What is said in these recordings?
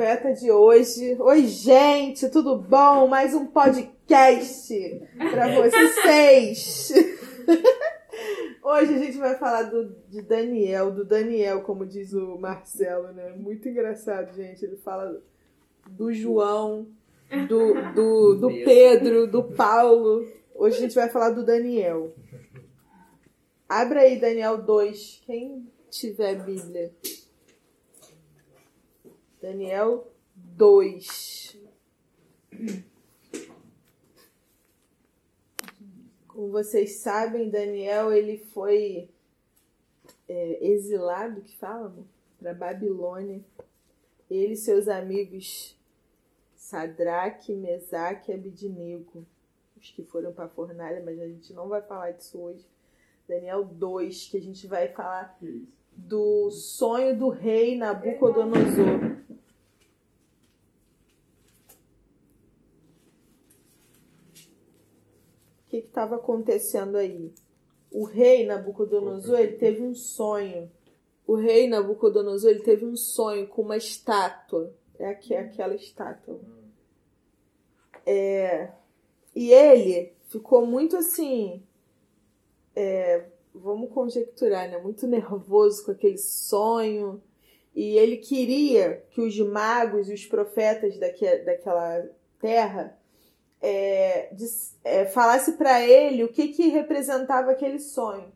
profeta de hoje. Oi, gente, tudo bom? Mais um podcast para vocês. Hoje a gente vai falar do, de Daniel, do Daniel, como diz o Marcelo, né? Muito engraçado, gente. Ele fala do João, do, do, do Pedro, do Paulo. Hoje a gente vai falar do Daniel. Abra aí Daniel 2, quem tiver Bíblia. Daniel 2. Como vocês sabem, Daniel ele foi é, exilado, que fala, para Babilônia. Ele e seus amigos Sadraque, Mesaque e Abidnego, os que foram para a fornalha, mas a gente não vai falar disso hoje. Daniel 2, que a gente vai falar do sonho do rei Nabucodonosor. O que estava acontecendo aí? O rei Nabucodonosor ele teve um sonho. O rei Nabucodonosor ele teve um sonho com uma estátua. É aqui, aquela estátua. É, e ele ficou muito assim é, vamos conjecturar, né? Muito nervoso com aquele sonho. E ele queria que os magos e os profetas daque, daquela terra é, é, falasse para ele o que, que representava aquele sonho.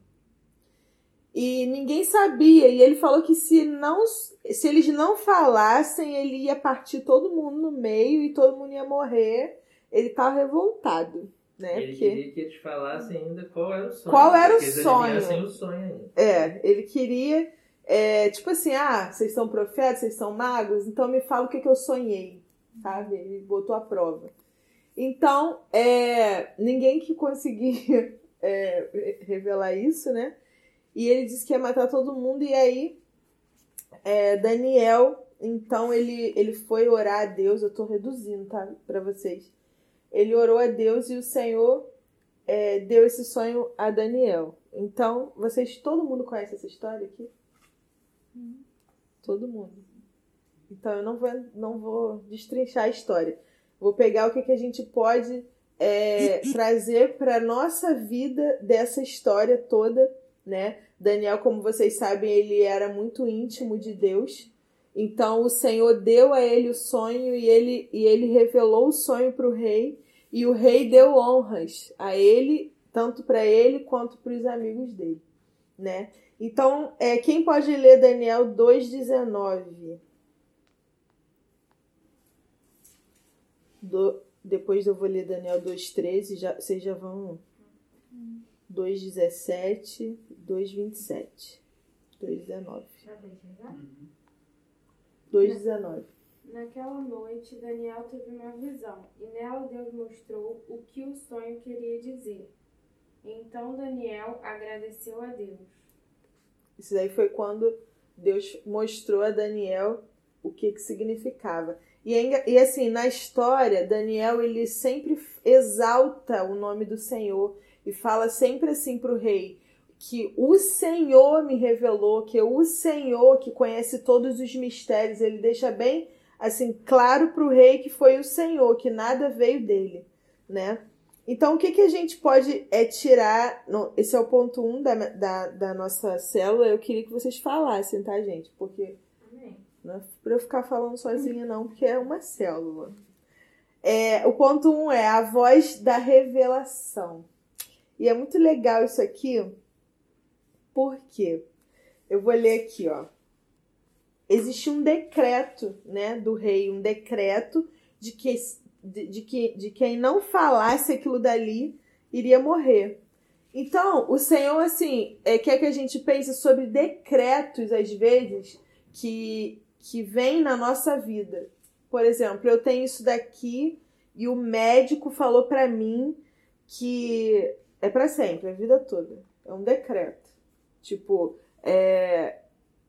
E ninguém sabia. E ele falou que se não, se eles não falassem, ele ia partir todo mundo no meio e todo mundo ia morrer. Ele estava revoltado. Né? Ele Porque... queria que eles falassem ainda qual era o sonho. Qual era o sonho? o sonho ainda. É, ele queria, é, tipo assim, ah, vocês são profetas, vocês são magos, então me fala o que, que eu sonhei, sabe? Ele botou a prova. Então, é, ninguém que conseguia é, revelar isso, né? E ele disse que ia matar todo mundo, e aí é, Daniel, então ele, ele foi orar a Deus, eu tô reduzindo, tá? Pra vocês ele orou a Deus e o Senhor é, deu esse sonho a Daniel. Então, vocês, todo mundo conhece essa história aqui? Uhum. Todo mundo. Então, eu não vou, não vou destrinchar a história. Vou pegar o que, que a gente pode é, trazer para nossa vida dessa história toda, né? Daniel, como vocês sabem, ele era muito íntimo de Deus. Então o Senhor deu a ele o sonho e ele, e ele revelou o sonho para o rei. E o rei deu honras a ele, tanto para ele quanto para os amigos dele, né? Então, é, quem pode ler Daniel 2,19? Do, depois eu vou ler Daniel 2,13, já, vocês já vão. 2,17, 2,27. 2,19. 2,19. Naquela noite, Daniel teve uma visão, e nela Deus mostrou o que o sonho queria dizer. Então Daniel agradeceu a Deus. Isso daí foi quando Deus mostrou a Daniel o que, que significava. E, e assim, na história, Daniel ele sempre exalta o nome do Senhor e fala sempre assim para o rei que o Senhor me revelou, que o Senhor que conhece todos os mistérios, ele deixa bem assim claro para o rei que foi o Senhor, que nada veio dele, né? Então, o que, que a gente pode é tirar? Esse é o ponto 1 um da, da, da, nossa célula. Eu queria que vocês falassem, tá, gente? Porque não é para eu ficar falando sozinha, não, porque é uma célula. É, o ponto 1 um é a voz da revelação. E é muito legal isso aqui, porque eu vou ler aqui, ó existia um decreto né, do rei, um decreto de que, de, de, que, de quem não falasse aquilo dali iria morrer. Então, o Senhor, assim, é, quer que a gente pense sobre decretos, às vezes, que, que vêm na nossa vida. Por exemplo, eu tenho isso daqui e o médico falou para mim que é para sempre, a vida toda. É um decreto. Tipo, é,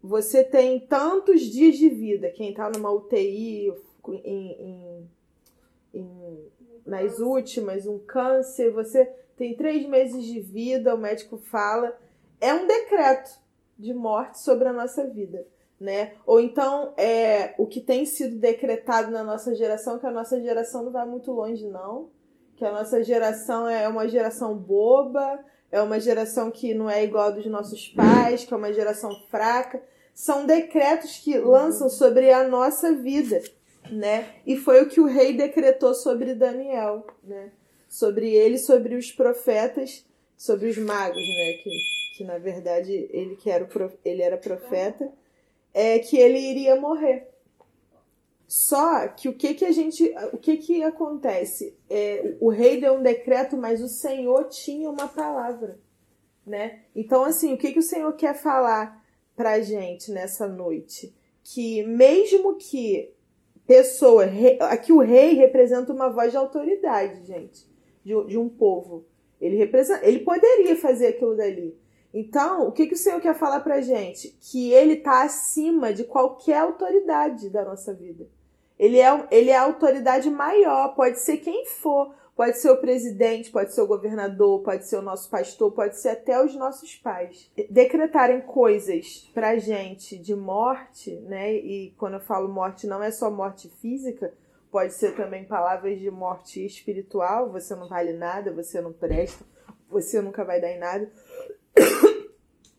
você tem tantos dias de vida. Quem está numa UTI, em, em, em, nas últimas, um câncer, você tem três meses de vida, o médico fala. É um decreto de morte sobre a nossa vida. Né? Ou então é o que tem sido decretado na nossa geração, que a nossa geração não vai muito longe, não. Que a nossa geração é uma geração boba, é uma geração que não é igual a dos nossos pais, que é uma geração fraca. São decretos que lançam sobre a nossa vida, né? E foi o que o rei decretou sobre Daniel, né? Sobre ele, sobre os profetas, sobre os magos, né? Que, que na verdade ele que era o, ele era profeta é que ele iria morrer. Só que o que que a gente, o que que acontece? É, o rei deu um decreto, mas o Senhor tinha uma palavra, né? Então assim, o que que o Senhor quer falar pra gente nessa noite? Que mesmo que pessoa, aqui o rei representa uma voz de autoridade, gente, de, de um povo. Ele representa, ele poderia fazer aquilo dali, então, o que, que o Senhor quer falar pra gente? Que ele está acima de qualquer autoridade da nossa vida. Ele é, ele é a autoridade maior, pode ser quem for. Pode ser o presidente, pode ser o governador, pode ser o nosso pastor, pode ser até os nossos pais. Decretarem coisas pra gente de morte, né? E quando eu falo morte, não é só morte física, pode ser também palavras de morte espiritual. Você não vale nada, você não presta, você nunca vai dar em nada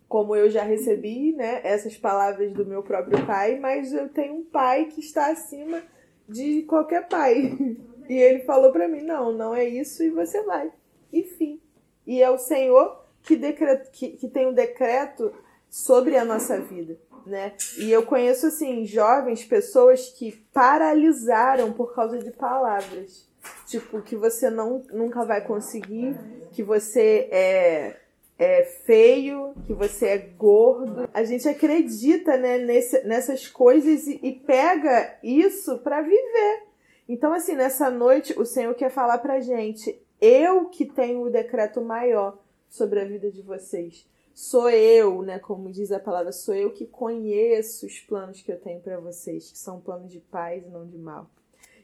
como eu já recebi, né, essas palavras do meu próprio pai, mas eu tenho um pai que está acima de qualquer pai. E ele falou para mim: "Não, não é isso e você vai". Enfim. E é o Senhor que, decreto, que, que tem um decreto sobre a nossa vida, né? E eu conheço assim jovens, pessoas que paralisaram por causa de palavras, tipo que você não nunca vai conseguir, que você é é feio, que você é gordo. A gente acredita né, nesse, nessas coisas e, e pega isso para viver. Então, assim, nessa noite, o Senhor quer falar pra gente: eu que tenho o decreto maior sobre a vida de vocês. Sou eu, né? Como diz a palavra, sou eu que conheço os planos que eu tenho para vocês, que são planos de paz e não de mal.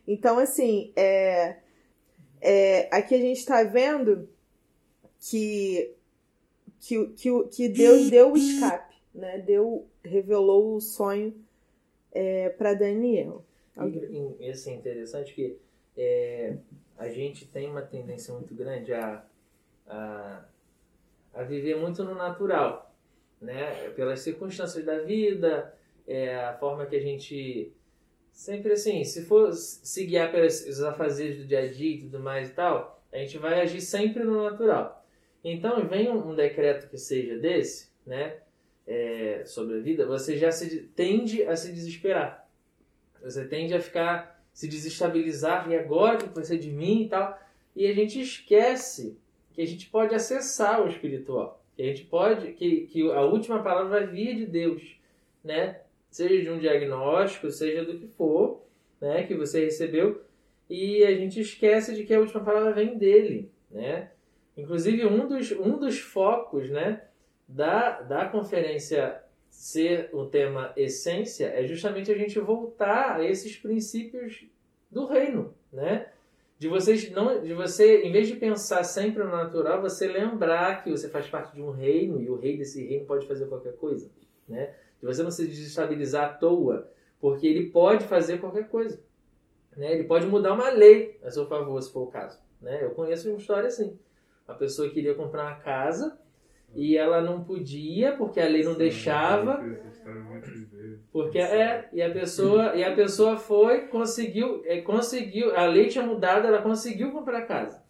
Então, assim, é, é, aqui a gente está vendo que que, que, que Deus deu o escape, né? Deu, revelou o sonho é, para Daniel. E, e assim, interessante que é, a gente tem uma tendência muito grande a, a, a viver muito no natural, né? Pelas circunstâncias da vida, é, a forma que a gente sempre assim, se for se guiar pelos afazeres do dia a dia e tudo mais e tal, a gente vai agir sempre no natural. Então, vem um, decreto que seja desse, né, é, sobre a vida, você já se, tende a se desesperar. Você tende a ficar, se desestabilizar, e agora que vai ser de mim e tal. E a gente esquece que a gente pode acessar o espiritual. Que a gente pode, que, que a última palavra vai vir de Deus, né? Seja de um diagnóstico, seja do que for, né? Que você recebeu. E a gente esquece de que a última palavra vem dele, né? Inclusive, um dos, um dos focos né, da, da conferência ser o tema essência é justamente a gente voltar a esses princípios do reino, né? De vocês não, de você, em vez de pensar sempre no natural, você lembrar que você faz parte de um reino e o rei desse reino pode fazer qualquer coisa, né? De você não se desestabilizar à toa, porque ele pode fazer qualquer coisa, né? Ele pode mudar uma lei a seu favor, se for o caso, né? Eu conheço uma história assim. A pessoa queria comprar uma casa e ela não podia porque a lei não Sim, deixava. Porque é, e a pessoa e a pessoa foi, conseguiu, é, conseguiu, a lei tinha mudado, ela conseguiu comprar a casa.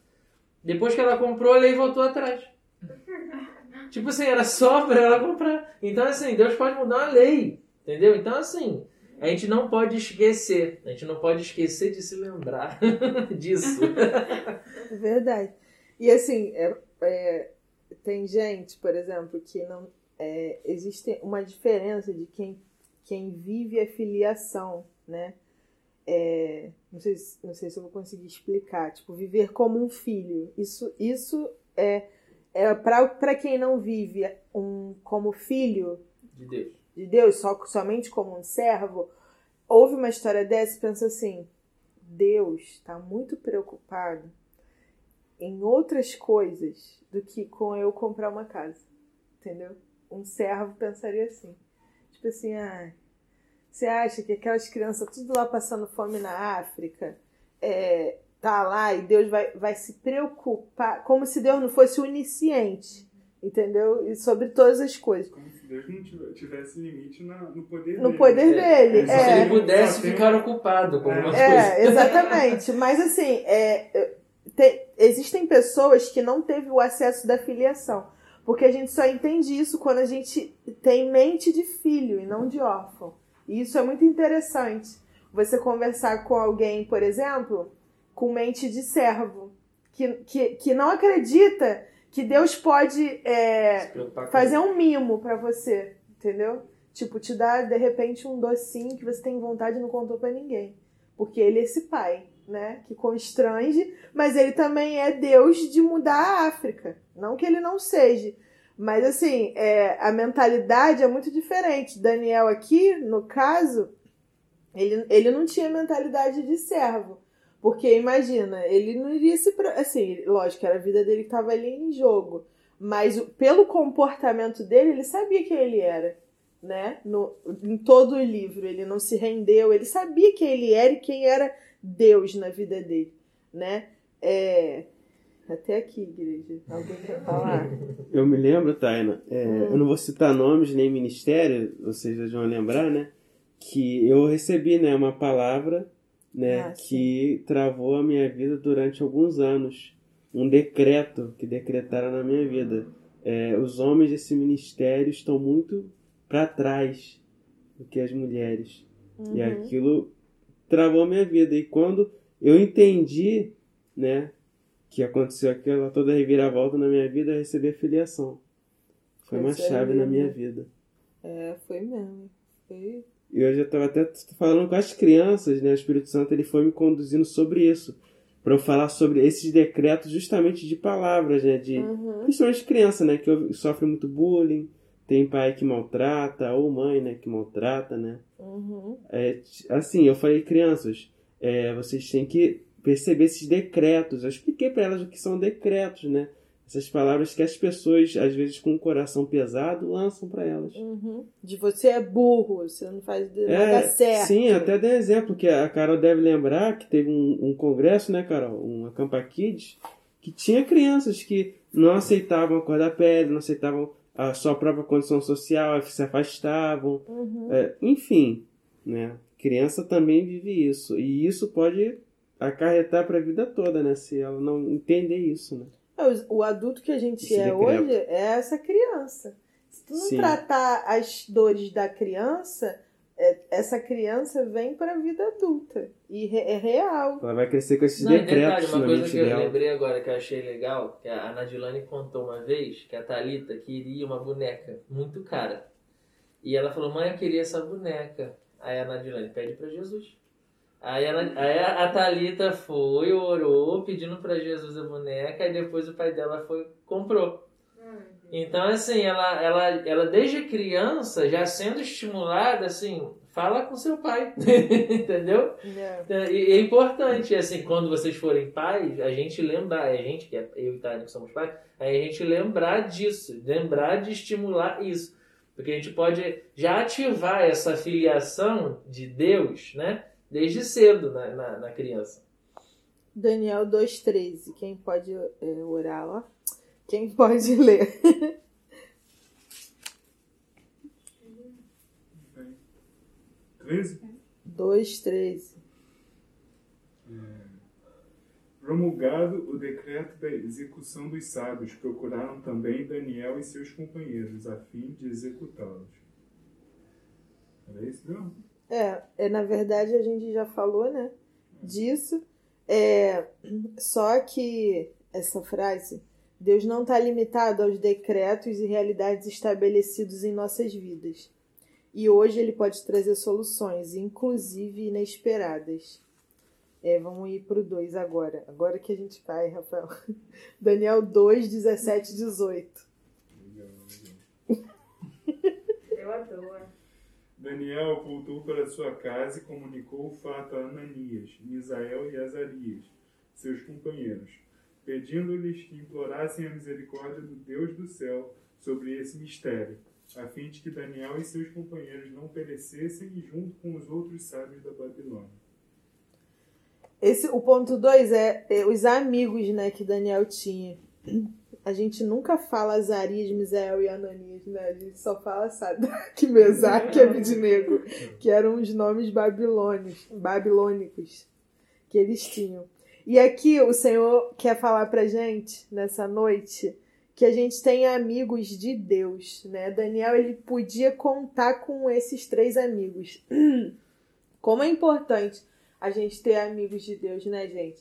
Depois que ela comprou, a lei voltou atrás. Tipo assim, era só para ela comprar. Então assim, Deus pode mudar uma lei, entendeu? Então assim, a gente não pode esquecer, a gente não pode esquecer de se lembrar disso. É verdade. E assim, é, é, tem gente, por exemplo, que não. É, existe uma diferença de quem, quem vive a filiação, né? É, não, sei, não sei se eu vou conseguir explicar. Tipo, viver como um filho. Isso, isso é, é para quem não vive um, como filho de Deus, de Deus só, somente como um servo, ouve uma história dessa e pensa assim: Deus está muito preocupado em outras coisas do que com eu comprar uma casa. Entendeu? Um servo pensaria assim. Tipo assim, ah, Você acha que aquelas crianças tudo lá passando fome na África, é, tá lá e Deus vai, vai se preocupar, como se Deus não fosse onisciente, entendeu? E sobre todas as coisas. Como se Deus não tivesse limite no poder no dele. poder dele. Se É, ele pudesse ficar ocupado com alguma coisa. é exatamente. Mas assim, é, te- existem pessoas que não teve o acesso da filiação. Porque a gente só entende isso quando a gente tem mente de filho e não de órfão. E isso é muito interessante. Você conversar com alguém, por exemplo, com mente de servo, que, que, que não acredita que Deus pode é, fazer um mimo pra você, entendeu? Tipo, te dar de repente um docinho que você tem vontade e não contou pra ninguém. Porque ele é esse pai, né? Que constrange, mas ele também é Deus de mudar a África. Não que ele não seja. Mas assim, é, a mentalidade é muito diferente. Daniel aqui, no caso, ele, ele não tinha mentalidade de servo. Porque imagina, ele não iria se. Assim, lógico, era a vida dele que estava ali em jogo. Mas pelo comportamento dele, ele sabia quem ele era. Né? No, em todo o livro, ele não se rendeu, ele sabia quem ele era e quem era Deus na vida dele. Né? É, Até aqui, igreja. Alguém quer falar? Eu me lembro, Taina, é, Hum. eu não vou citar nomes nem ministério, vocês já vão lembrar, né? Que eu recebi né, uma palavra né, Ah, sim. que travou a minha vida durante alguns anos. Um decreto que decretaram na minha vida. É, os homens desse ministério estão muito para trás do que as mulheres. Uhum. E aquilo travou a minha vida. E quando eu entendi, né, que aconteceu aquela toda reviravolta na minha vida, eu recebi a filiação. Foi uma chave na minha vida. É, foi mesmo. Foi. E eu já estava até falando com as crianças, né? O Espírito Santo ele foi me conduzindo sobre isso. Para eu falar sobre esses decretos justamente de palavras, né? De, Uhum. Principalmente criança, né? Que eu- sofre muito bullying. Tem pai que maltrata, ou mãe, né? Que maltrata, né? Uhum. É, assim, eu falei, crianças, é, vocês têm que perceber esses decretos. Eu expliquei para elas o que são decretos, né? Essas palavras que as pessoas, às vezes com o coração pesado, lançam para elas. Uhum. De você é burro, você não faz nada É, certo. sim, até dei exemplo, que a Carol deve lembrar que teve um, um congresso, né, Carol? Um Acampa Kids, que tinha crianças que não aceitavam a cor da pele, não aceitavam a sua própria condição social, se afastavam. Uhum. É, enfim, né? Criança também vive isso. E isso pode acarretar para a vida toda, né? Se ela não entender isso, né? É, o- adulto que a gente Esse é hoje é essa criança. Se tu não Sim. tratar as dores da criança, essa criança vem para a vida adulta. E re- é real. Ela vai crescer com esses Não, detalhe, decretos uma coisa que eu lembrei agora que eu achei legal, que a Nadilane contou uma vez que a Thalita queria uma boneca muito cara. E ela falou, mãe, eu queria essa boneca. Aí a Nadilane pede pra Jesus. Aí a, Na- aí a a Thalita foi, orou, pedindo pra Jesus a boneca, e depois o pai dela foi comprou. Então, assim, ela, ela, ela desde criança, já sendo estimulada, assim, fala com seu pai, entendeu? É. É, E é importante, assim, quando vocês forem pais, a gente lembrar, a gente, que é eu e Tânia que somos pais, aí a gente lembrar disso, lembrar de estimular isso. Porque a gente pode já ativar essa filiação de Deus, né? Desde cedo na, na, na criança. Daniel 2,13. Quem pode é, orar lá? Quem pode ler? Bem. 13. 2,13. Promulgado o decreto da execução dos sábios, procuraram também Daniel e seus companheiros, a fim de executá-los. Era isso, não? É, é, na verdade a gente já falou, né, disso. É, só que essa frase, Deus não está limitado aos decretos e realidades estabelecidos em nossas vidas. E hoje ele pode trazer soluções, inclusive inesperadas. É, vamos ir para o 2 agora. Agora que a gente vai, Rafael. Daniel 2, 17, 18. Legal, legal. Eu adoro. Daniel voltou para sua casa e comunicou o fato a Ananias, Misael e Azarias, seus companheiros, pedindo-lhes que implorassem a misericórdia do Deus do céu sobre esse mistério, a fim de que Daniel e seus companheiros não perecessem junto com os outros sábios da Babilônia. Esse, o ponto 2 é, é os amigos né, que Daniel tinha. A gente nunca fala Azarias, Misael e Ananias, né? A gente só fala Sadraque, Mesaque e Abidnego, que eram os nomes babilônicos, babilônicos que eles tinham. E aqui o Senhor quer falar pra gente, nessa noite, que a gente tem amigos de Deus, né? Daniel, ele podia contar com esses três amigos. Como é importante a gente ter amigos de Deus, né, gente?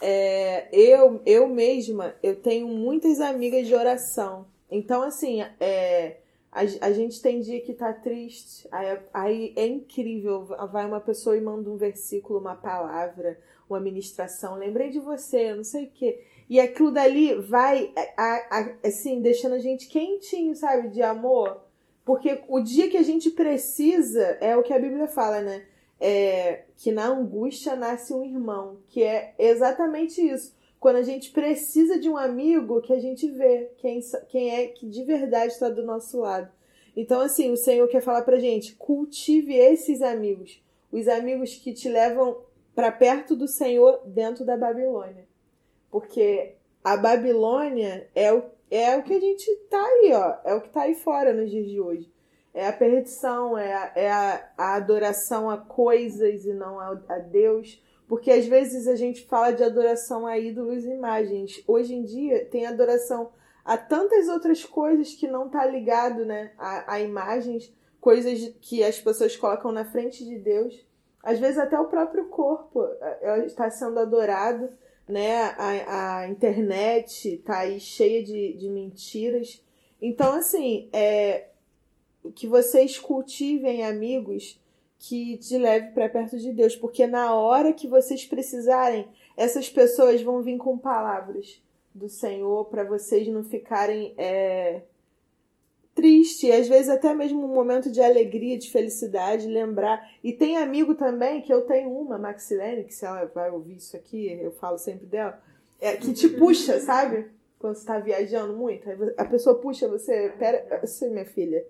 É, eu, eu mesma, eu tenho muitas amigas de oração. Então, assim, é, a, a gente tem dia que tá triste, aí, aí é incrível. Vai uma pessoa e manda um versículo, uma palavra, uma ministração. Lembrei de você, não sei o quê. E aquilo dali vai, a, assim, deixando a gente quentinho, sabe, de amor. Porque o dia que a gente precisa, é o que a Bíblia fala, né? é, que na angústia nasce um irmão, que é exatamente isso. Quando a gente precisa de um amigo que a gente vê quem, quem é que de verdade está do nosso lado. Então, assim, o Senhor quer falar pra gente: cultive esses amigos, os amigos que te levam para perto do Senhor dentro da Babilônia. Porque a Babilônia é o, é o que a gente tá aí, ó, é o que tá aí fora nos dias de hoje é a perdição, é a, é a, a adoração a coisas e não a, a, Deus. Porque às vezes a gente fala de adoração a ídolos e imagens. Hoje em dia tem adoração a tantas outras coisas que não está ligado né, a, a imagens, coisas que as pessoas colocam na frente de Deus. Às vezes até o próprio corpo é, é, está sendo adorado, né? A, a internet está aí cheia de, de mentiras. Então, assim, é, que vocês cultivem amigos que te leve para perto de Deus, porque na hora que vocês precisarem, essas pessoas vão vir com palavras do Senhor para vocês não ficarem é, triste, às vezes até mesmo um momento de alegria, de felicidade, lembrar. E tem amigo também que eu tenho uma, Maxilene, que se ela vai ouvir isso aqui, eu falo sempre dela, é, que te puxa, sabe? Quando você tá viajando muito, a pessoa puxa você, pera, você, minha filha,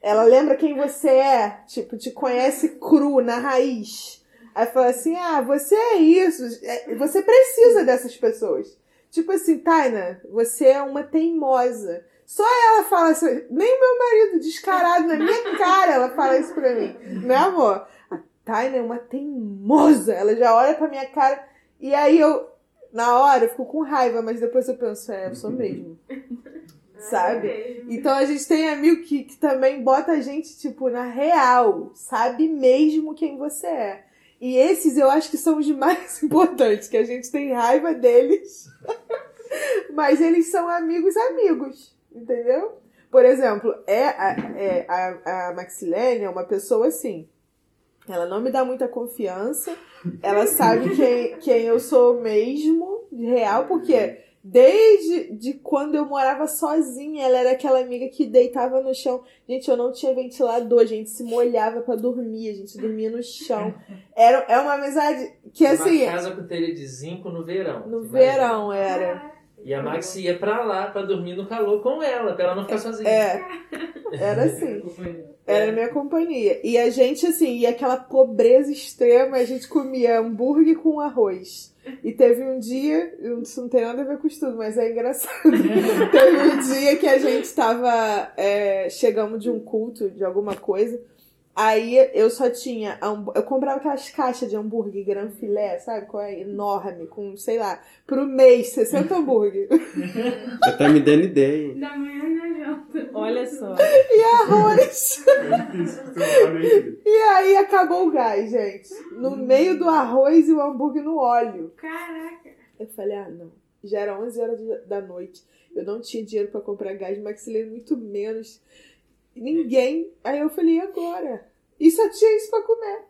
ela lembra quem você é, tipo, te conhece cru, na raiz. Aí fala assim: ah, você é isso. É, você precisa dessas pessoas. Tipo assim, Taina, você é uma teimosa. Só ela fala assim, nem meu marido, descarado na minha cara, ela fala isso pra mim. Né, amor? A Taina é uma teimosa. Ela já olha pra minha cara. E aí eu, na hora, eu fico com raiva, mas depois eu penso, é, eu sou mesmo sabe? Então a gente tem amigo que, que também bota a gente, tipo, na real, sabe mesmo quem você é. E esses eu acho que são os mais importantes, que a gente tem raiva deles, mas eles são amigos amigos, entendeu? Por exemplo, é a, é, a, a Maxilene é uma pessoa assim. Ela não me dá muita confiança. Ela sabe quem, quem eu sou mesmo, real, porque Desde de quando eu morava sozinha, ela era aquela amiga que deitava no chão. Gente, eu não tinha ventilador, a gente se molhava para dormir, a gente dormia no chão. Era, é uma amizade que assim. Uma casa com telha de zinco no verão. No verão imagina? era. E a Max ia pra lá pra dormir no calor com ela, pra ela não ficar sozinha. É. Era assim. Era a minha companhia. E a gente, assim, e aquela pobreza extrema, a gente comia hambúrguer com arroz. E teve um dia, isso não tem nada a ver com estudo, mas é engraçado. teve um dia que a gente estava. É, chegamos de um culto, de alguma coisa. Aí eu só tinha. Eu comprava aquelas caixas de hambúrguer gran filé, sabe? Qual é? Enorme, com, sei lá, pro mês, 60 hambúrguer. Você tá me dando ideia. Da manhã na janta. Olha só. E arroz. e aí acabou o gás, gente. No meio do arroz e o hambúrguer no óleo. Caraca. Eu falei, ah, não. Já era 11 horas da noite. Eu não tinha dinheiro para comprar gás, maxilei muito menos. Ninguém. Aí eu falei, e agora? E só tinha isso pra comer.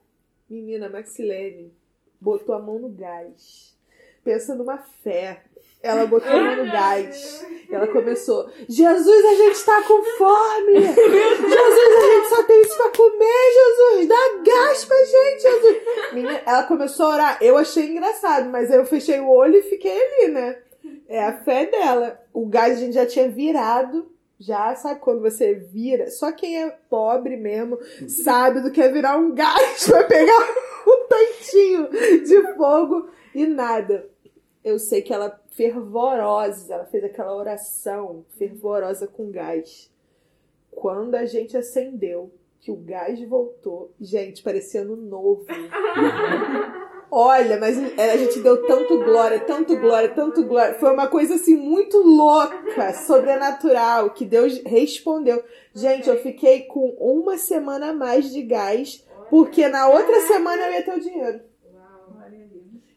Menina, Maxilene botou a mão no gás. Pensa numa fé. Ela botou a mão no gás. Ela começou: Jesus, a gente tá com fome! Jesus, a gente só tem isso pra comer, Jesus! Dá gás pra gente, Jesus! Menina, ela começou a orar. Eu achei engraçado, mas eu fechei o olho e fiquei ali, né? É a fé dela. O gás a gente já tinha virado Já sabe quando você vira? Só quem é pobre mesmo sabe do que é virar um gás pra pegar um tantinho de fogo e nada. Eu sei que ela fervorosa, ela fez aquela oração fervorosa com gás. Quando a gente acendeu, que o gás voltou, gente, parecia ano novo. Olha, mas a gente deu tanto glória, tanto glória, tanto glória. Foi uma coisa assim muito louca, sobrenatural, que Deus respondeu. Gente, eu fiquei com uma semana a mais de gás, porque na outra semana eu ia ter o dinheiro.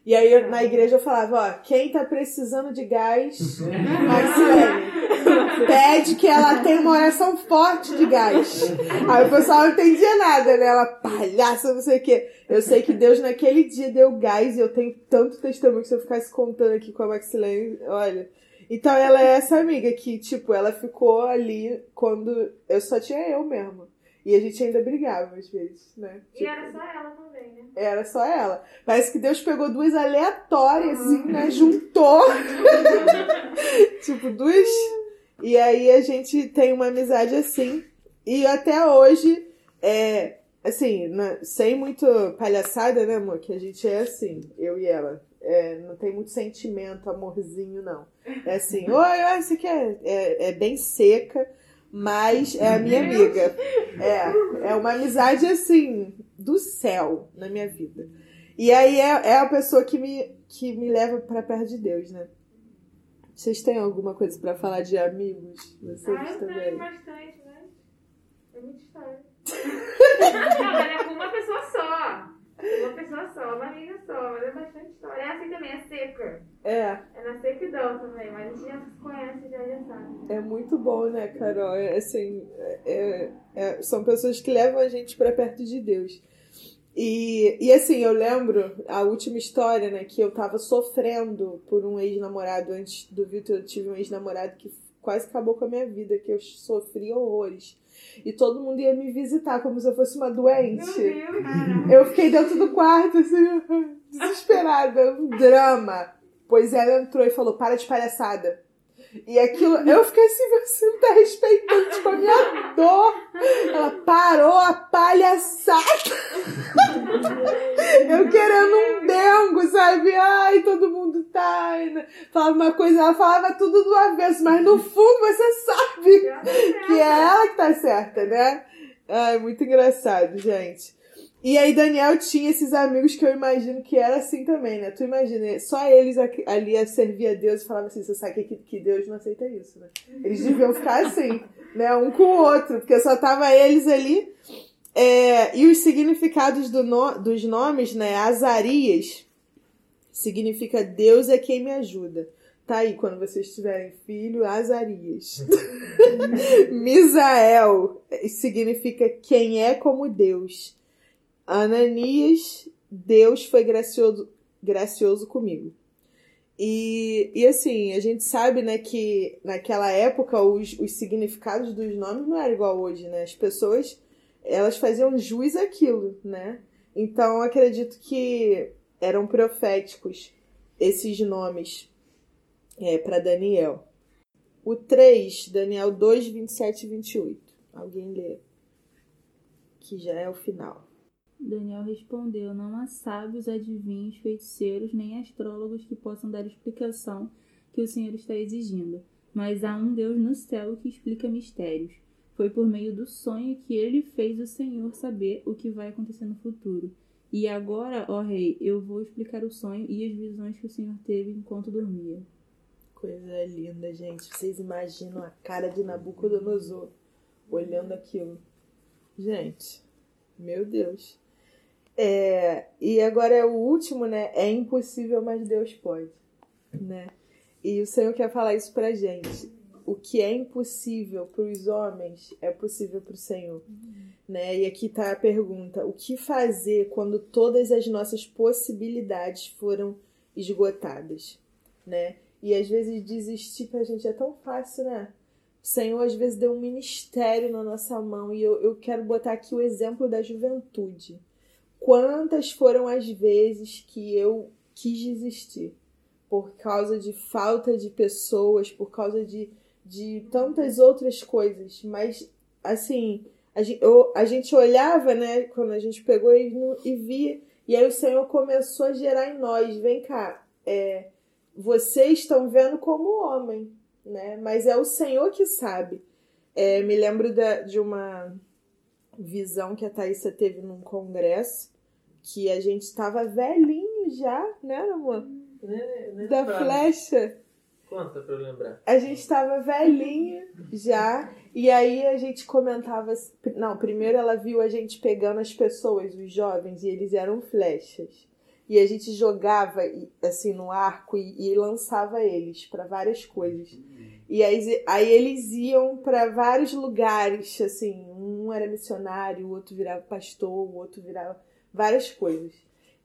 E aí eu, na igreja eu falava, ó, quem tá precisando de gás, Maxilene, pede que ela tenha uma oração forte de gás. Aí o pessoal não entendia nada, né? Ela, palhaça, não sei o quê. Eu sei que Deus naquele dia deu gás e eu tenho tanto testemunho que se eu ficasse contando aqui com a Maxilene, olha. Então ela é essa amiga que, tipo, ela ficou ali quando eu só tinha eu mesmo. E a gente ainda brigava às vezes, né? E Tipo, era só ela também, né? era só ela. Parece que Deus pegou duas aleatórias, assim, né? Juntou. tipo, duas. E aí a gente tem uma amizade assim. E até hoje, é, assim, na- sem muito palhaçada, né, amor? Que a gente é assim, eu e ela. É, não tem muito sentimento, amorzinho, não. É assim, oi, oi, você quer? É, é bem seca, mas é a minha amiga. É, é uma amizade assim, do céu na minha vida. E aí é, é a pessoa que me, que me leva pra perto de Deus, né? Vocês têm alguma coisa pra falar de amigos? Vocês Ah, eu também? tenho bastante, mas é muita história. Não, mas é com uma pessoa só. Uma pessoa só, uma amiga só, mas é bastante história. É assim também, é seca. É, É na sequidão também, mas a gente já se conhece, já já sabe. é muito bom, né, Carol? É, assim, é- é- são pessoas que levam a gente pra perto de Deus. E, e assim, eu lembro a última história, né, que eu tava sofrendo por um ex-namorado. Antes do Vitor, eu tive um ex-namorado que quase acabou com a minha vida, que eu sofri horrores. E todo mundo ia me visitar como se eu fosse uma doente. Meu Deus, Eu fiquei dentro do quarto, assim, desesperada, um drama. Pois ela entrou e falou: para de palhaçada. E aquilo, eu fiquei assim, você não tá respeitando tipo, a minha dor. Ela parou a palhaçada. Eu querendo um dengo, sabe? Ai, todo mundo tá. Falava uma coisa, ela falava tudo do avesso, mas no fundo você sabe que é ela que tá certa, né? Ai, muito engraçado, gente. E aí, Daniel tinha esses amigos que eu imagino que era assim também, né? Tu imagina, só eles ali a servir a Deus e falavam assim: você sabe que, que Deus não aceita isso, né? Eles deviam ficar assim, né? Um com o outro, porque só tava eles ali. É, e os significados do no- dos nomes, né? Azarias significa Deus é quem me ajuda. Tá aí, quando vocês tiverem filho, Azarias. Misael significa quem é como Deus. Ananias, Deus foi gracioso, gracioso comigo. E, e assim, a gente sabe, né, que naquela época os, os significados dos nomes não eram igual hoje, né? As pessoas, elas faziam jus àquilo, né? Então, acredito que eram proféticos esses nomes é, para Daniel. O 3, Daniel 2, 27 e 28. Alguém lê. Que já é o final. Daniel respondeu: Não há sábios, adivinhos, feiticeiros, nem astrólogos que possam dar explicação que o Senhor está exigindo. Mas há um Deus no céu que explica mistérios. Foi por meio do sonho que ele fez o Senhor saber o que vai acontecer no futuro. E agora, ó rei, eu vou explicar o sonho e as visões que o Senhor teve enquanto dormia. Coisa linda, gente. Vocês imaginam a cara de Nabucodonosor olhando aquilo. Gente, meu Deus. É, e agora é o último, né? É impossível, mas Deus pode, né? E o Senhor quer falar isso pra gente. O que é impossível para os homens é possível para o Senhor, né? E aqui tá a pergunta: o que fazer quando todas as nossas possibilidades foram esgotadas, né? E às vezes desistir pra gente é tão fácil, né? O Senhor às vezes deu um ministério na nossa mão e eu, eu quero botar aqui o exemplo da juventude. Quantas foram as vezes que eu quis desistir? Por causa de falta de pessoas, por causa de, de tantas outras coisas, mas assim, a gente, eu, a gente olhava, né, quando a gente pegou e, e via, e aí o Senhor começou a gerar em nós, vem cá, é, vocês estão vendo como homem, né? Mas é o Senhor que sabe. É, me lembro da, de uma visão que a Thaisa teve num congresso, que a gente estava velhinho já, né, amor? Né, né, Da flecha. Conta pra eu lembrar. A gente estava velhinho já, e aí a gente comentava. Não, primeiro ela viu a gente pegando as pessoas, os jovens, e eles eram flechas. E a gente jogava assim no arco e, e lançava eles para várias coisas. E aí, aí eles iam para vários lugares, assim, um era missionário, o outro virava pastor, o outro virava várias coisas.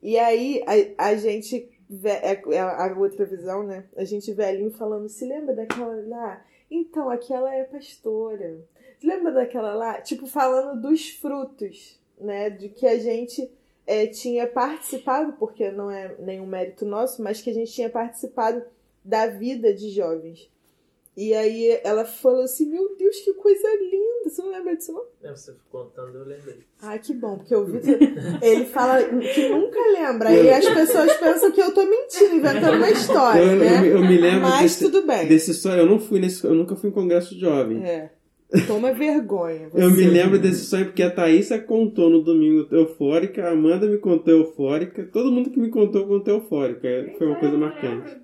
E aí a, a gente é é a outra visão, né? A gente velhinho falando, se lembra daquela lá? Então, aquela é pastora. Lembra daquela lá? Tipo, falando dos frutos, né? De que a gente é, tinha participado, porque não é nenhum mérito nosso, mas que a gente tinha participado da vida de jovens. E aí ela falou assim, meu Deus, que coisa linda. Você não lembra disso, não? É, Você contando, eu lembrei. Ah, que bom, porque o Vitor, ele fala que nunca lembra. E as pessoas pensam que eu tô mentindo, inventando uma história, Eu, eu, né? me- eu me lembro Mas desse, tudo bem. desse sonho. Eu não fui nesse, eu nunca fui em congresso jovem. É. Toma vergonha. Eu você. me lembro desse sonho porque a Thaísa contou no domingo eufórica, a Amanda me contou eufórica, todo mundo que me contou contou eufórica. Foi uma coisa marcante.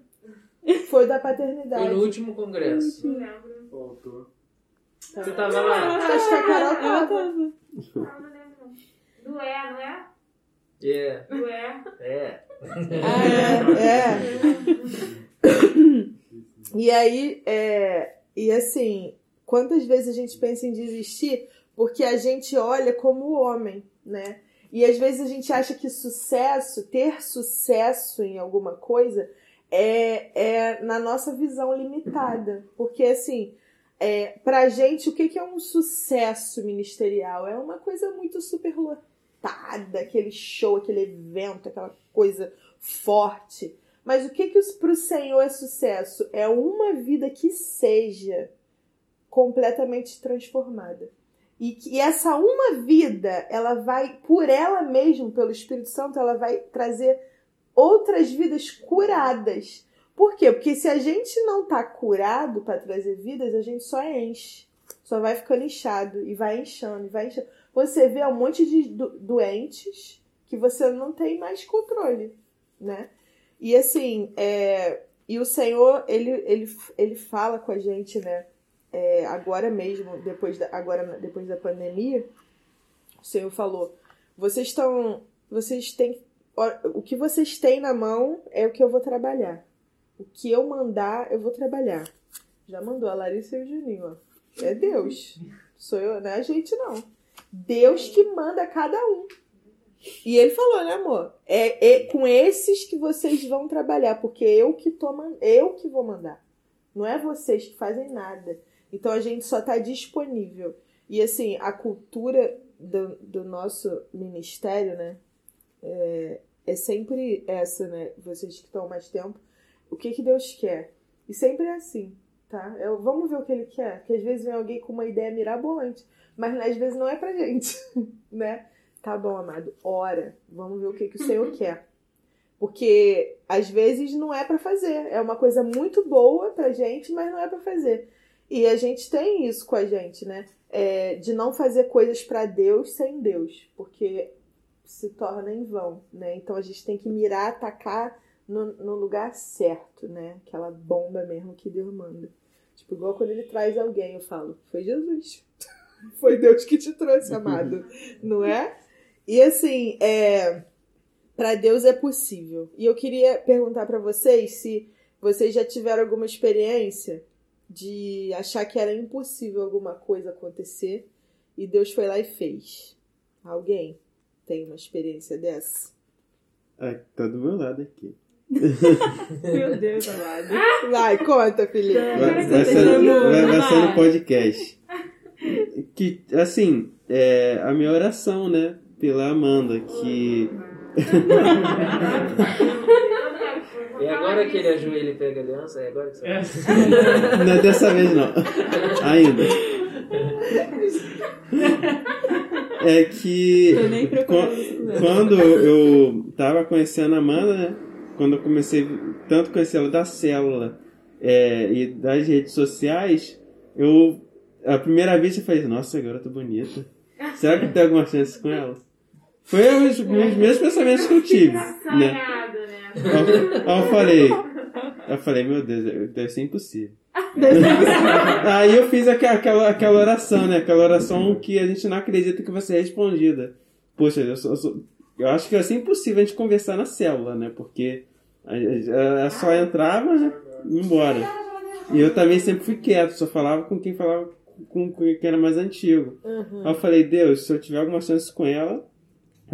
Foi da Foi paternidade. no último congresso. Não lembro. Faltou. Você tava lá? Acho que a Carol tava. Não, não lembro não. Do é, não é? É, Do é. é. Ah, é, é. E aí, é, e assim, quantas vezes a gente pensa em desistir porque a gente olha como homem, né? E às vezes a gente acha que sucesso, ter sucesso em alguma coisa, é, é na nossa visão limitada. Porque, assim, é, pra gente, o que, que é um sucesso ministerial? É uma coisa muito superlotada, aquele show, aquele evento, aquela coisa forte. Mas o que que para o Senhor é sucesso? É uma vida que seja completamente transformada. E que essa uma vida, ela vai, por ela mesma, pelo Espírito Santo, ela vai trazer outras vidas curadas. Por quê? Porque se a gente não tá curado para trazer vidas, a gente só enche. Só vai ficando inchado e vai inchando e vai inchando. Você vê um monte de do- doentes que você não tem mais controle, né? E assim, é, e o Senhor, ele, ele, ele fala com a gente, né? É, agora mesmo, depois da, agora depois da pandemia, o Senhor falou: vocês estão, vocês têm, o que vocês têm na mão é o que eu vou trabalhar. O que eu mandar, eu vou trabalhar. Já mandou a Larissa e o Juninho, ó. É Deus. Sou eu, não é a gente não. Deus que manda cada um. E ele falou, né, amor? É, é com esses que vocês vão trabalhar, porque eu que tô, eu que vou mandar. Não é vocês que fazem nada. Então a gente só tá disponível. E assim, a cultura do, do nosso ministério, né? É, é sempre essa, né? Vocês que estão mais tempo. O que, que Deus quer? E sempre é assim, tá? É, vamos ver o que ele quer. Porque às vezes vem alguém com uma ideia mirabolante. Mas às vezes não é pra gente, né? Tá bom, amado, ora, vamos ver o que, que o Senhor quer. Porque às vezes não é pra fazer, é uma coisa muito boa pra gente, mas não é pra fazer. E a gente tem isso com a gente, né? É, de não fazer coisas pra Deus sem Deus, porque se torna em vão, né? Então a gente tem que mirar, atacar no, no lugar certo, né? Aquela bomba mesmo que Deus manda. Tipo, igual quando ele traz alguém, eu falo, foi Jesus. Foi Deus que te trouxe, amado. Não é? E assim, é, para Deus é possível. E eu queria perguntar para vocês se vocês já tiveram alguma experiência de achar que era impossível alguma coisa acontecer e Deus foi lá e fez. Alguém tem uma experiência dessa? Ah, tá do meu lado aqui. Meu Deus, amado. Vai, conta, Felipe. Vai, Vai testemunho, vai- vai ser vai. no podcast. Que, assim, é a minha oração, né? Pela Amanda, que. E agora que ele ajoelha e pega a aliança, é agora que você É. Não é dessa vez não. Ainda. É que Tô nem quando eu tava conhecendo a Amanda, né? Quando eu comecei tanto conhecer ela da célula é, e das redes sociais, eu a primeira vez eu falei, nossa, garota bonita. Será que tem alguma chance com ela? Foi os, os mesmos pensamentos que eu tive, né? Aí eu falei, eu falei, meu Deus, deve ser impossível. Aí eu fiz aquela, aquela oração, né? Aquela oração que a gente não acredita que vai ser respondida. Poxa, eu, sou- eu sou- eu acho que vai ser impossível a gente conversar na célula, né? Porque a- só entrava né? e ia embora. E eu também sempre fui quieto, só falava com quem falava com, com quem era mais antigo. Aí eu falei, Deus, se eu tiver alguma chance com ela,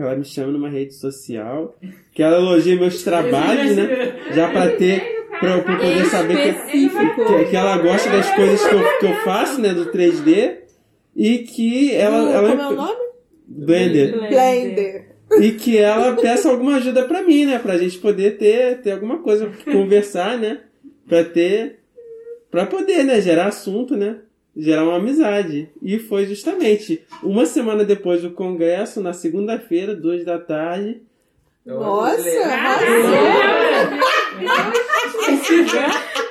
ela me chama numa rede social, que ela elogie meus trabalhos, né? Já pra ter, pra eu poder saber que, que, que ela gosta das coisas que eu, que eu faço, né, do 3D, e que ela... Do- ela como é o nome? Blender. Blender. E que ela peça alguma ajuda pra mim, né? Pra gente poder ter, ter alguma coisa pra conversar, né? Pra ter... Pra poder, né? Gerar assunto, né? Gerar uma amizade. E foi justamente uma semana depois do congresso, na segunda-feira, duas da tarde. Nossa,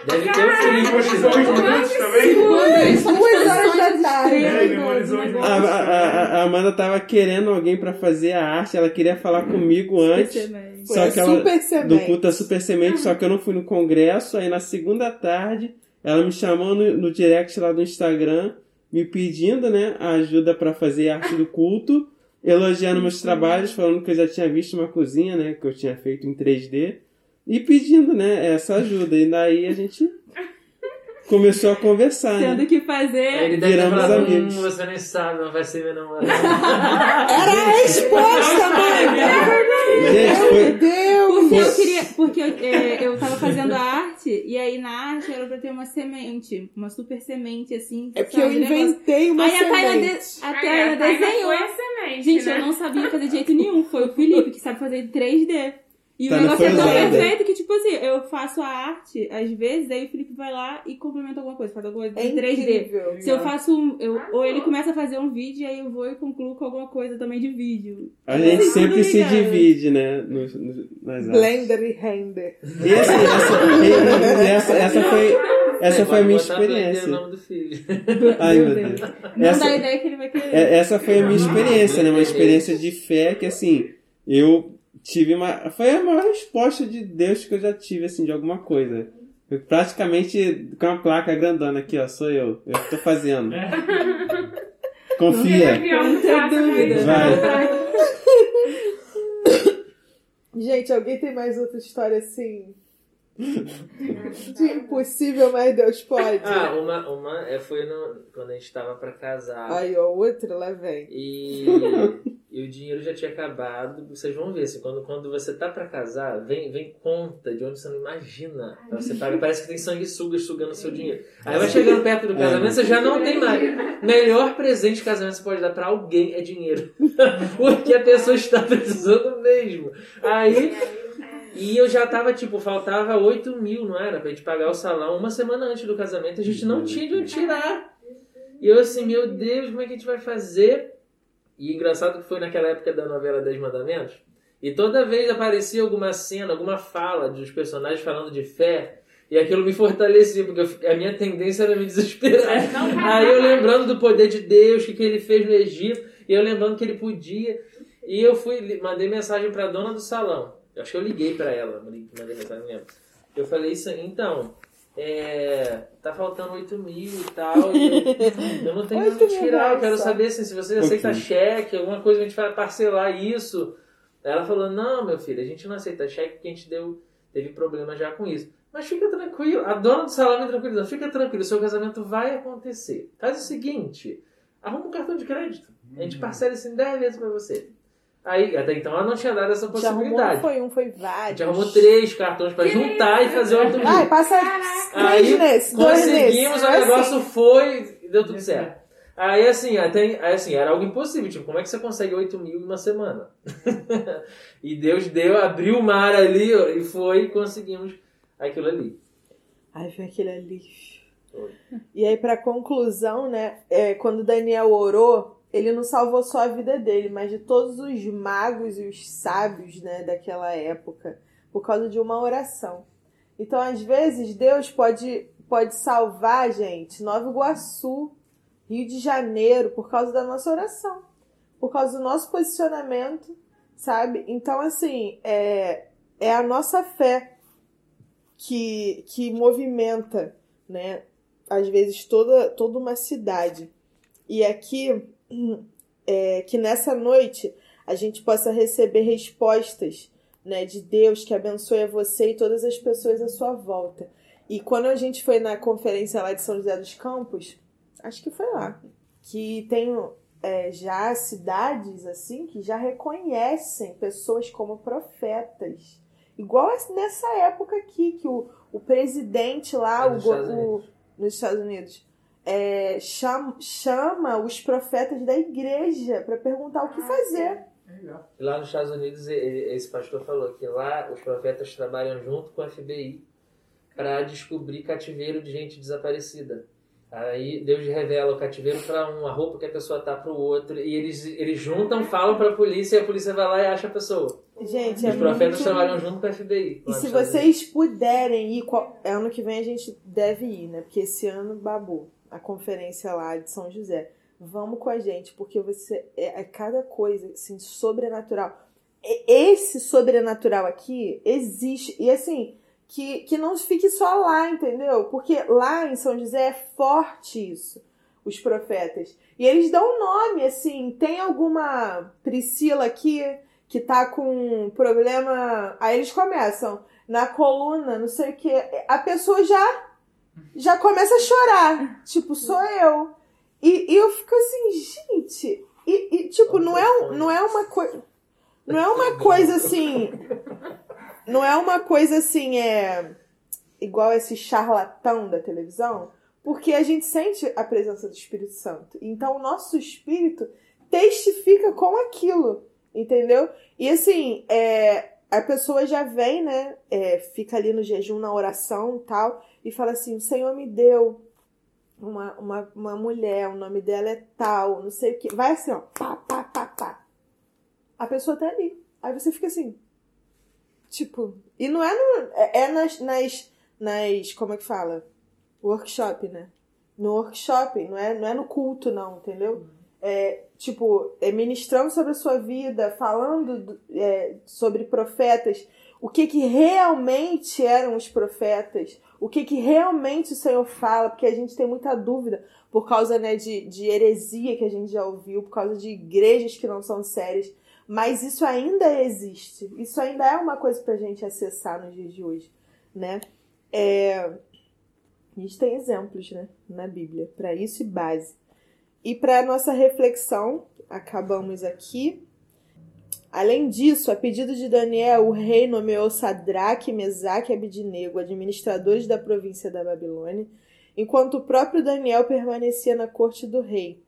Deve ter o Felipe Memorizou os também? Duas horas da tarde. É, A, a, a- a Amanda tava querendo alguém pra fazer a arte, ela queria falar comigo antes. Só que ela, Super do Semente. Puta Super Semente, só que eu não fui no congresso. Aí na segunda tarde, ela me chamou no, no direct lá do Instagram, me pedindo, né, a ajuda pra fazer arte do culto, elogiando meus trabalhos, falando que eu já tinha visto uma cozinha, né, que eu tinha feito em 3D, e pedindo, né, essa ajuda. E daí a gente começou a conversar, Tendo né. que Aí fazer. ele deve ter Viramos falado, amigos. hum, você nem sabe, mas vai ser meu namorado. Era a resposta, mãe! Gente, Meu foi, Deus! Porque eu queria. Porque eu, é, eu tava fazendo a arte, e aí na arte era pra ter uma semente, uma super semente, assim. É porque eu inventei uma Aí semente. de, a Aí Taina a Taina desenhou. foi a semente, Gente, né? eu não sabia fazer de jeito nenhum. Foi o Felipe que sabe fazer 3D. E o Taina negócio é tão usada. perfeito que, tipo assim, eu faço a arte, às vezes, aí o Felipe vai lá e complementa alguma coisa, faz alguma coisa É em 3D. incrível. Se eu faço um. Eu, ou ele começa a fazer um vídeo e aí eu vou e concluo com alguma coisa também de vídeo. a gente Tudo sempre se divide, né, nos, nos- nas artes. Blender e render. E assim, essa, essa, essa foi, essa foi a minha experiência. o nome do filho. Ai, meu Deus. Não Essa- dá ideia que ele vai querer. É, Essa foi a minha experiência, né? Uma experiência de fé que, assim, eu tive uma... Foi a maior resposta de Deus que eu já tive, assim, de alguma coisa. Eu praticamente com uma placa grandona aqui, ó, sou eu. Eu que tô fazendo. Confia. Não tem dúvida. Vai. Gente, alguém tem mais outra história assim? De impossível, mas Deus pode. Ah, uma, uma é, foi no, quando a gente tava pra casar. Aí, ó, outra, lá vem. E, e o dinheiro já tinha acabado. Vocês vão ver, assim, quando, quando você tá pra casar, vem, vem conta de onde você não imagina. Você pagar. Parece que tem sanguessugas sugando seu dinheiro. Aí vai chegando perto do casamento, você já não tem mais. Melhor presente de casamento que você pode dar pra alguém é dinheiro. Porque a pessoa está precisando mesmo. Aí. E eu já tava, tipo, faltava 8 mil, não era? Pra gente pagar o salão uma semana antes do casamento. A gente não tinha de onde tirar. E eu assim, meu Deus, como é que a gente vai fazer? E engraçado que foi naquela época da novela Dez Mandamentos. E toda vez aparecia alguma cena, alguma fala dos personagens falando de fé. E aquilo me fortalecia, porque a minha tendência era me desesperar. Aí eu lembrando do poder de Deus, o que, que ele fez no Egito. E eu lembrando que ele podia. E eu fui, mandei mensagem pra dona do salão. Eu acho que eu liguei pra ela, mandei mensagem mesmo. Eu falei isso aí, então, é, tá faltando 8 mil e tal. e eu, eu não tenho 8 onde mil tirar, eu quero saber assim, se você aceita cheque, alguma coisa a gente vai parcelar isso. Aí ela falou, não, meu filho, a gente não aceita cheque porque a gente deu, teve problema já com isso. Mas fica tranquilo, a dona do salão me tranquilizou, fica tranquilo, seu casamento vai acontecer. Faz o seguinte, arruma um cartão de crédito, a gente parcela isso em 10 vezes pra você. Aí, até então ela não tinha dado essa Já possibilidade. foi um, foi A vários. gente arrumou três cartões pra juntar e fazer 8 mil. Ai, passa Aí três nesse, dois nesse. conseguimos, o é negócio assim. foi e deu tudo certo. Aí assim, até, aí, assim, era algo impossível. Tipo, como é que você consegue 8 mil em uma semana? e Deus deu, abriu o mar ali ó, e foi e conseguimos aquilo ali. Aí vem aquele ali. Foi. E aí, pra conclusão, né? é, quando Daniel orou, ele não salvou só a vida dele, mas de todos os magos e os sábios, né, daquela época, por causa de uma oração. Então, às vezes, Deus pode, pode salvar, gente, Nova Iguaçu, Rio de Janeiro, por causa da nossa oração, por causa do nosso posicionamento, sabe? Então, assim, é, é a nossa fé que, que movimenta, né? Às vezes toda, toda uma cidade. E aqui, é, que nessa noite a gente possa receber respostas né, de Deus que abençoe a você e todas as pessoas à sua volta. E quando a gente foi na conferência lá de São José dos Campos, acho que foi lá, que tem é, já cidades assim que já reconhecem pessoas como profetas. Igual nessa época aqui, que o, o presidente lá, É o, nos Estados Unidos. É, chama, chama os profetas da igreja para perguntar o que fazer. Legal. Lá nos Estados Unidos, esse pastor falou que lá os profetas trabalham junto com a FBI para descobrir cativeiro de gente desaparecida. Aí Deus revela o cativeiro para um, a roupa que a pessoa tá para o outro, e eles, eles juntam, falam para a polícia, e a polícia vai lá e acha a pessoa. Gente, Os é profetas muito... trabalham junto com a FBI. E se vocês puderem ir, qual- ano que vem a gente deve ir, né? Porque esse ano babou a conferência lá de São José. Vamos com a gente, porque você é, é cada coisa assim sobrenatural. Esse sobrenatural aqui existe e assim que, que não fique só lá, entendeu? Porque lá em São José é forte isso, os profetas. E eles dão nome, assim, tem alguma Priscila aqui que tá com um problema. Aí eles começam na coluna, não sei o que. A pessoa já já começa a chorar. Tipo, sou eu. E, e eu fico assim, gente. E, e, tipo, não é, não é uma coisa. Não é uma coisa assim. Não é uma coisa assim, é. Igual esse charlatão da televisão. Porque a gente sente a presença do Espírito Santo. Então o nosso espírito testifica com aquilo. Entendeu? E assim, é, a pessoa já vem, né? é, fica ali no jejum, na oração e tal, e fala assim: o Senhor me deu uma, uma, uma mulher, o nome dela é tal, não sei o que. Vai assim, ó, pá, pá, pá, pá. A pessoa tá ali. Aí você fica assim. Tipo, e não é, no, é, é nas, nas, nas. Como é que fala? Workshop, né? No workshop, não é, não é no culto, não, entendeu? É, tipo, é ministrando sobre a sua vida, falando do- é, sobre profetas, o que que realmente eram os profetas, o que que realmente o Senhor fala, porque a gente tem muita dúvida por causa né, de, de heresia que a gente já ouviu, por causa de igrejas que não são sérias, mas isso ainda existe, isso ainda é uma coisa pra gente acessar nos dias de hoje, né? É, a gente tem exemplos, né, na Bíblia, para isso e base. E para nossa reflexão, acabamos aqui. Além disso, a pedido de Daniel, o rei nomeou Sadraque, Mesaque e Abidinego, administradores da província da Babilônia, enquanto o próprio Daniel permanecia na corte do rei.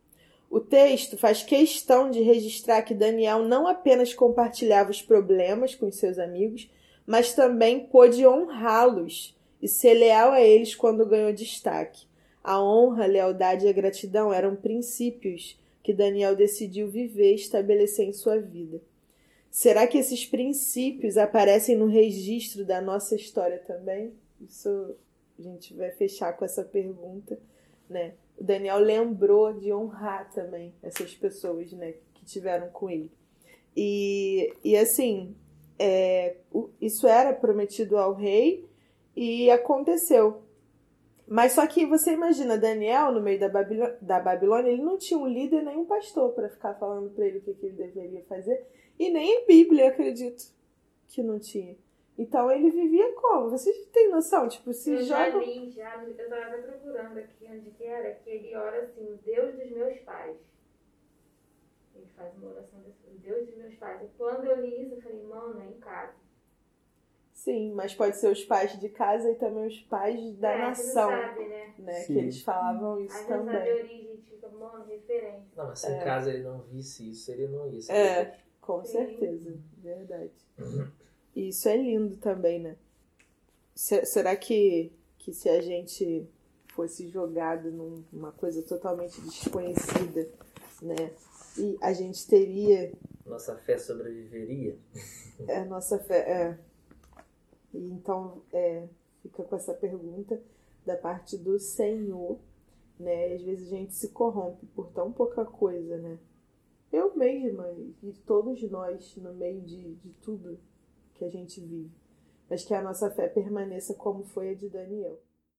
O texto faz questão de registrar que Daniel não apenas compartilhava os problemas com seus amigos, mas também pôde honrá-los e ser leal a eles quando ganhou destaque. A honra, a lealdade e a gratidão eram princípios que Daniel decidiu viver e estabelecer em sua vida. Será que esses princípios aparecem no registro da nossa história também? Isso a gente vai fechar com essa pergunta, né? O Daniel lembrou de honrar também essas pessoas, né, que tiveram com ele. E, e assim, é, isso era prometido ao rei e aconteceu. Mas só que você imagina, Daniel, no meio da, Babilô- da Babilônia, ele não tinha um líder nem um pastor para ficar falando para ele o que, que ele deveria fazer. E nem em Bíblia, acredito, que não tinha. Então ele vivia como? Vocês têm noção? Tipo, se Eu já joga. li, já, eu tava procurando aqui onde que era, que ele ora assim, o Deus dos meus pais. Ele faz uma oração desse, o Deus dos meus pais. E quando eu li isso, eu falei, mano, é em casa. Sim, mas pode ser os pais de casa e também os pais da É, nação, sabe, né? né? Que eles falavam isso Às vezes também. origem, a gente fica, mano, referente. Não, mas se em casa ele não visse isso, ele não ia. saber. É, com Sim. certeza, verdade. E isso é lindo também, né? Se- será que, que se a gente fosse jogado num- numa coisa totalmente desconhecida, né? E a gente teria Nossa fé sobreviveria. É a nossa fé. É. E então, é, fica com essa pergunta da parte do Senhor, né? Às vezes a gente se corrompe por tão pouca coisa, né? Eu mesma e todos nós, no meio de, de tudo que a gente vive. Mas que a nossa fé permaneça como foi a de Daniel.